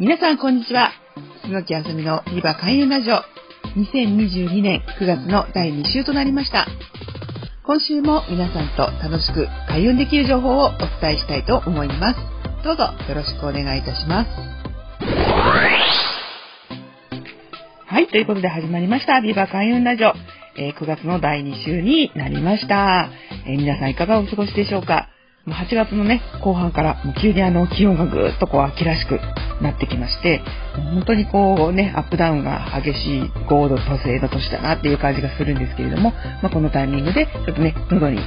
皆さんこんにちは。楠木あさみのリバ開運ラジオ。2022年9月の第2週となりました。今週も皆さんと楽しく開運できる情報をお伝えしたいと思います。どうぞよろしくお願いいたします。はい、ということで始まりました。ビバ開運ラジオ。えー、9月の第2週になりました。えー、皆さんいかがお過ごしでしょうか？8月のね、後半からもう急にあの気温がぐーっとこう秋らしくなってきまして、本当にこうね、アップダウンが激しい高度都政の年だなっていう感じがするんですけれども、まあ、このタイミングでちょっとね、喉に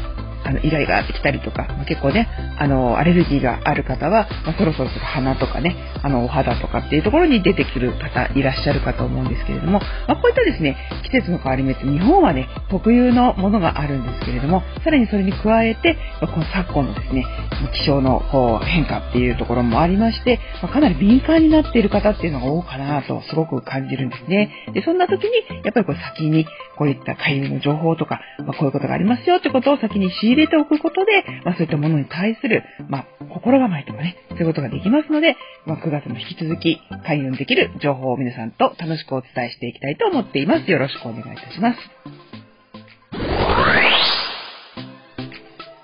あの、イライラってきたりとか、ま、結構ね、あの、アレルギーがある方は、まあ、そろそろ鼻とかね、あの、お肌とかっていうところに出てくる方いらっしゃるかと思うんですけれども、まあ、こういったですね、季節の変わり目って日本はね、特有のものがあるんですけれども、さらにそれに加えてま、この昨今のですね、気象のこう変化っていうところもありまして、まかなり敏感になっている方っていうのが多いかなとすごく感じるんですね。で、そんな時に、やっぱりこう先にこういった海運の情報とか、まあ、こういうことがありますよってことを先に仕入れておくことで、まあ、そういったものに対する、まあ、心構えとかね、そういうことができますので、まあ、9月も引き続き開運できる情報を皆さんと楽しくお伝えしていきたいと思っています。よろしくお願いいたします。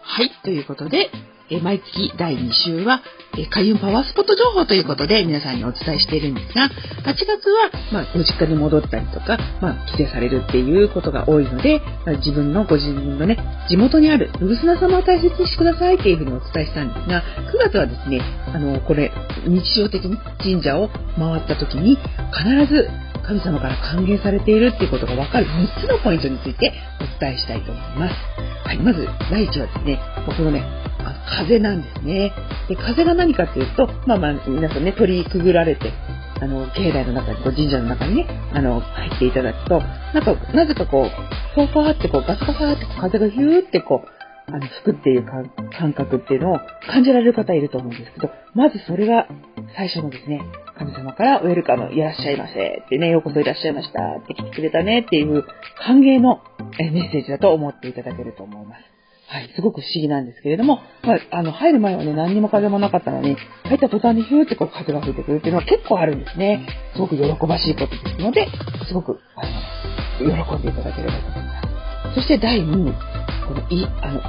はい、ということで、え毎月第2週は、え開運パワースポット情報ということで皆さんにお伝えしているんですが、8月は、まあ、ご実家に戻ったりとか、まあ、帰省されるっていうことが多いので、まあ、自分のご自分のね、地元にある、ブスナ様を大切にしてくださいっていうふうにお伝えしたんですが、9月はですね、あの、これ、日常的に神社を回った時に、必ず神様から歓迎されているっていうことがわかる3つのポイントについてお伝えしたいと思います。はい、まず、第1はですね、このね、風なんですね。で、風が何かっていうと、まあまあ、皆さんね、鳥居くぐられて、あの、境内の中に、こう神社の中にね、あの、入っていただくと、なんか、なぜかこう、ファファーってこう、ガサガサって風がヒューってこう、あの、吹くっていう感覚っていうのを感じられる方いると思うんですけど、まずそれが最初のですね、神様からウェルカム、いらっしゃいませってね、ようこそいらっしゃいましたって来てくれたねっていう歓迎のメッセージだと思っていただけると思います。はい、すごく不思議なんですけれども、まあ、あの、入る前はね、何にも風もなかったのに、入った途端にヒューってこう風が吹いてくるっていうのは結構あるんですね。すごく喜ばしいことですので、すごく、あの、喜んでいただければと思います。そして第2に、この、い、あの、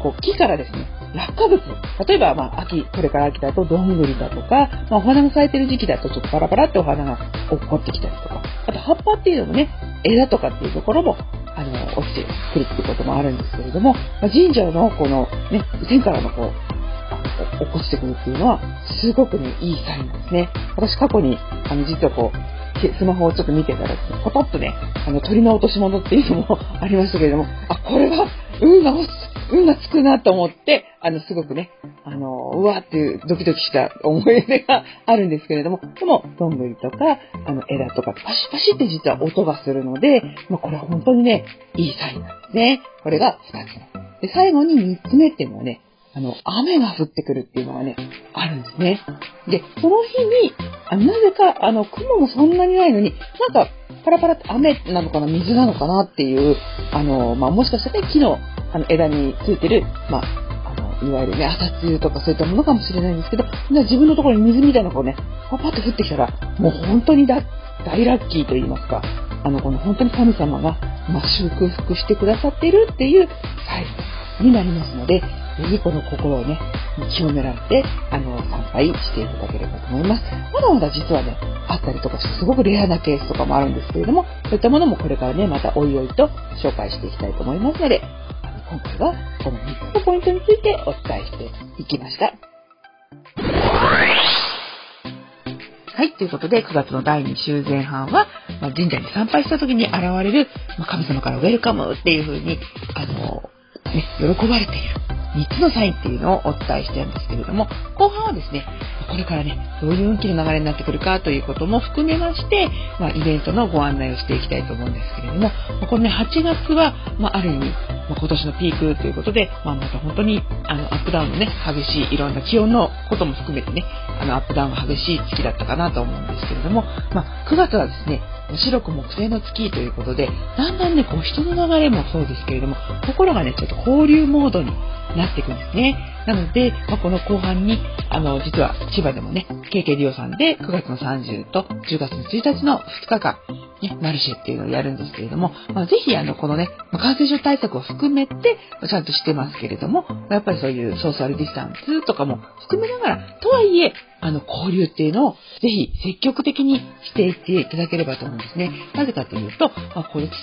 こう、木からですね、落下物。例えば、まあ、秋、これから秋だとどんぐりだとか、まあ、お花が咲いてる時期だとちょっとパラパラってお花が落っこってきたりとか、あと葉っぱっていうのもね、枝とかっていうところもあの、落ちてくるっていうこともあるんですけれども、まあ、神社のこのね、天からのこう、あの、起こしてくるっていうのは、すごくね、いいサインですね。私過去に、あの、実はこう、スマホをちょっと見てたら、ポトッとね、あの、鳥の落とし物っていうのもありましたけれども、あ、これは、運が落ち運がつくなと思って、あの、すごくね、あの、うわーっていうドキドキした思い出があるんですけれども、でも、どんぐりとか、あの、枝とか、パシパシって実は音がするので、まあ、これは本当にね、いいサインなんですね。これが二つ目。で、最後に三つ目っていうのはね、あの、雨が降ってくるっていうのがね、あるんですね。で、その日に、あなぜか、あの、雲もそんなにないのに、なんか、パラパラって雨なのかな、水なのかなっていう、あの、まあ、もしかしたらね木のあの枝についてる、まあ、あの、いわゆるね、朝露とかそういったものかもしれないんですけど、自分のところに水みたいなのがこうね、パパッと降ってきたら、もう本当にだ大ラッキーと言いますか、あの、この本当に神様が、まあ、祝福してくださっているっていうサインになりますので、ぜひこの心をね、清められて、あの、参拝していただければと思います。まだまだ実はね、あったりとかして、すごくレアなケースとかもあるんですけれども、そういったものもこれからね、またおいおいと紹介していきたいと思いますので、今回はこの3つのポイントについてお伝えしていきました。はい、ということで9月の第2週前半は、まあ、神社に参拝した時に現れる、まあ、神様からウェルカムっていう風に、あの、ね、喜ばれている。3つのサインっていうのをお伝えしてるんですけれども、後半はですね、これからね、どういう運気の流れになってくるかということも含めまして、まあ、イベントのご案内をしていきたいと思うんですけれども、このね、8月は、まあ、ある意味、まあ、今年のピークということで、まあ、また本当に、あの、アップダウンのね、激しい、いろんな気温のことも含めてね、あの、アップダウンが激しい月だったかなと思うんですけれども、まあ、9月はですね、白く木星の月ということで、だんだんね、こう人の流れもそうですけれども、心がね、ちょっと交流モードになっていくんですね。なので、まあ、この後半に、あの、実は千葉でもね、KK リオさんで9月の30と10月の1日の2日間、ね、マルシェっていうのをやるんですけれども、まあ、ぜひあの、このね、感染症対策を含めて、ちゃんとしてますけれども、やっぱりそういうソーシャルディスタンスとかも含めながら、とはいえ、あの、交流っていうのをぜひ積極的にしていっていただければと思うんですね。なぜかというと、まあ、この土の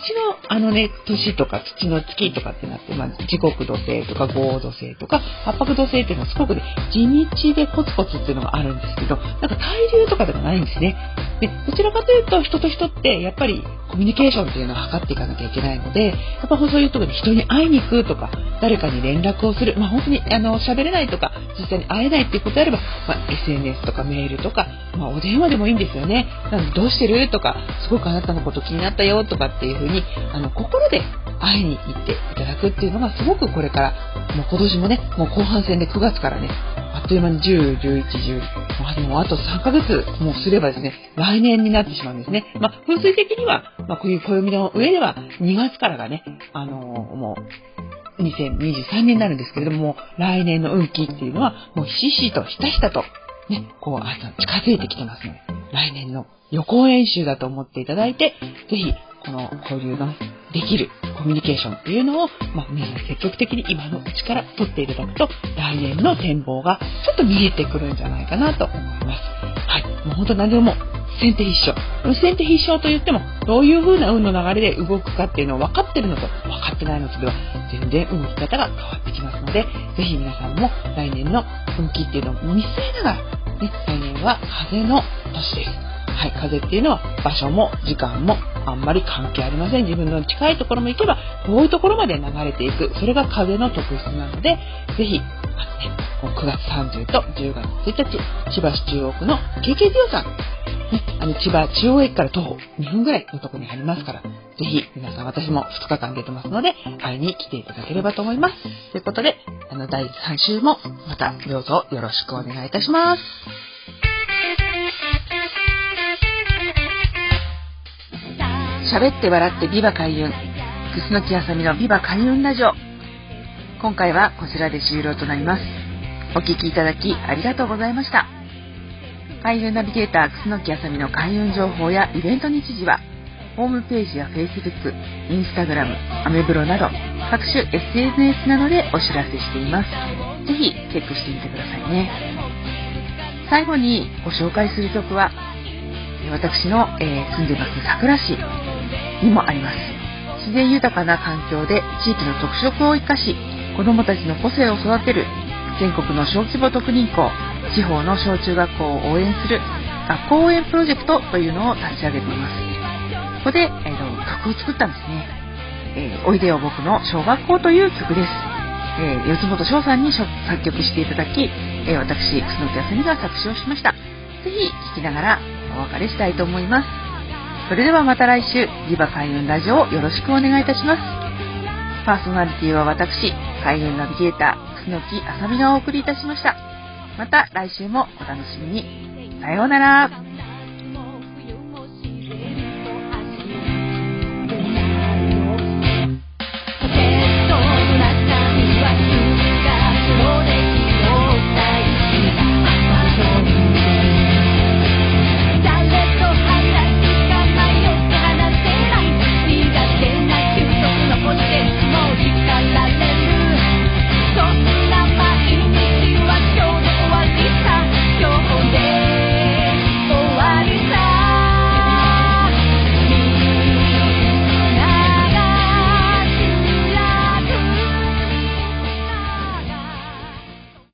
あのね、年とか土の月とかってなって、まあ、時刻土星とか合土星とか、八白土星っていうのはすごくね、地道でコツコツっていうのがあるんですけど、なんか対流とかでもないんですね。で、どちらかというと、人と人ってやっぱりコミュニケーションっていうのを図っていかなきゃいけないので、やっぱそういうところに人に会いに行くとか、誰かに連絡をする、まあ本当にあの喋れないとか、実際に会えないっていうことであれば、まあ、SNS とかメールとか、まあお電話でもいいんですよね。なのでどうしてるとか、すごくあなたのこと気になったよとかっていうふうに、あの心で会いに行っていただくっていうのがすごくこれから、もう今年もね、もう後半戦で9月からね、あっという間に10、11、10、まあでもあと3ヶ月もすればですね、来年になってしまうんですね。まあ風水的には、まあこういう暦の上では2月からがね、あのー、もう、2023年になるんですけれども、来年の運気っていうのは、もうひしひしとひたひたと、ね、こう、あと近づいてきてますので、来年の予行演習だと思っていただいて、ぜひ、この交流のできるコミュニケーションっていうのを、まあ、皆さん積極的に今のうちから取っていただくと、来年の展望がちょっと見えてくるんじゃないかなと思います。はい。もう本当何でも先手必勝。先手必勝と言っても、どういう風な運の流れで動くかっていうのを分かってるのと分かってないのとでは、全然動き方が変わってきますので、ぜひ皆さんも来年の運気っていうのを見据えながら、ね、来年は風の年です。はい、風っていうのは場所も時間もあんまり関係ありません。自分の近いところも行けば、遠いところまで流れていく。それが風の特質なので、ぜひ、あのね、9月30と10月1日、千葉市中央区の KK ジオさん、ね、あの千葉中央駅から徒歩2分ぐらいのところにありますから、ぜひ皆さん私も2日間出てますので、会いに来ていただければと思います。ということで、あの第3週もまたどうぞよろしくお願いいたします。喋って笑ってビバ開運。楠木あさみのビバ開運ラジオ。今回はこちらで終了となります。お聴きいただきありがとうございました。開運ナビゲーター楠木あさみの開運情報やイベント日時は、ホームページや Facebook、Instagram、アメブロなど各種 SNS などでお知らせしています。ぜひチェックしてみてくださいね。最後にご紹介する曲は、私の、えー、住んでます桜市にもあります。自然豊かな環境で地域の特色を生かし子どもたちの個性を育てる全国の小規模特任校地方の小中学校を応援する学校応援プロジェクトというのを立ち上げています。ここで、えー、曲を作ったんですね、えー、おいでよ僕の小学校という曲です、えー、四本翔さんに作曲していただき、え私楠木あさみが作詞をしました。ぜひ聴きながらお別れしたいと思います。それではまた来週、リバ開運ラジオをよろしくお願いいたします。パーソナリティは私、開運ナビゲーター、楠木あさみがお送りいたしました。また来週もお楽しみに。さようなら。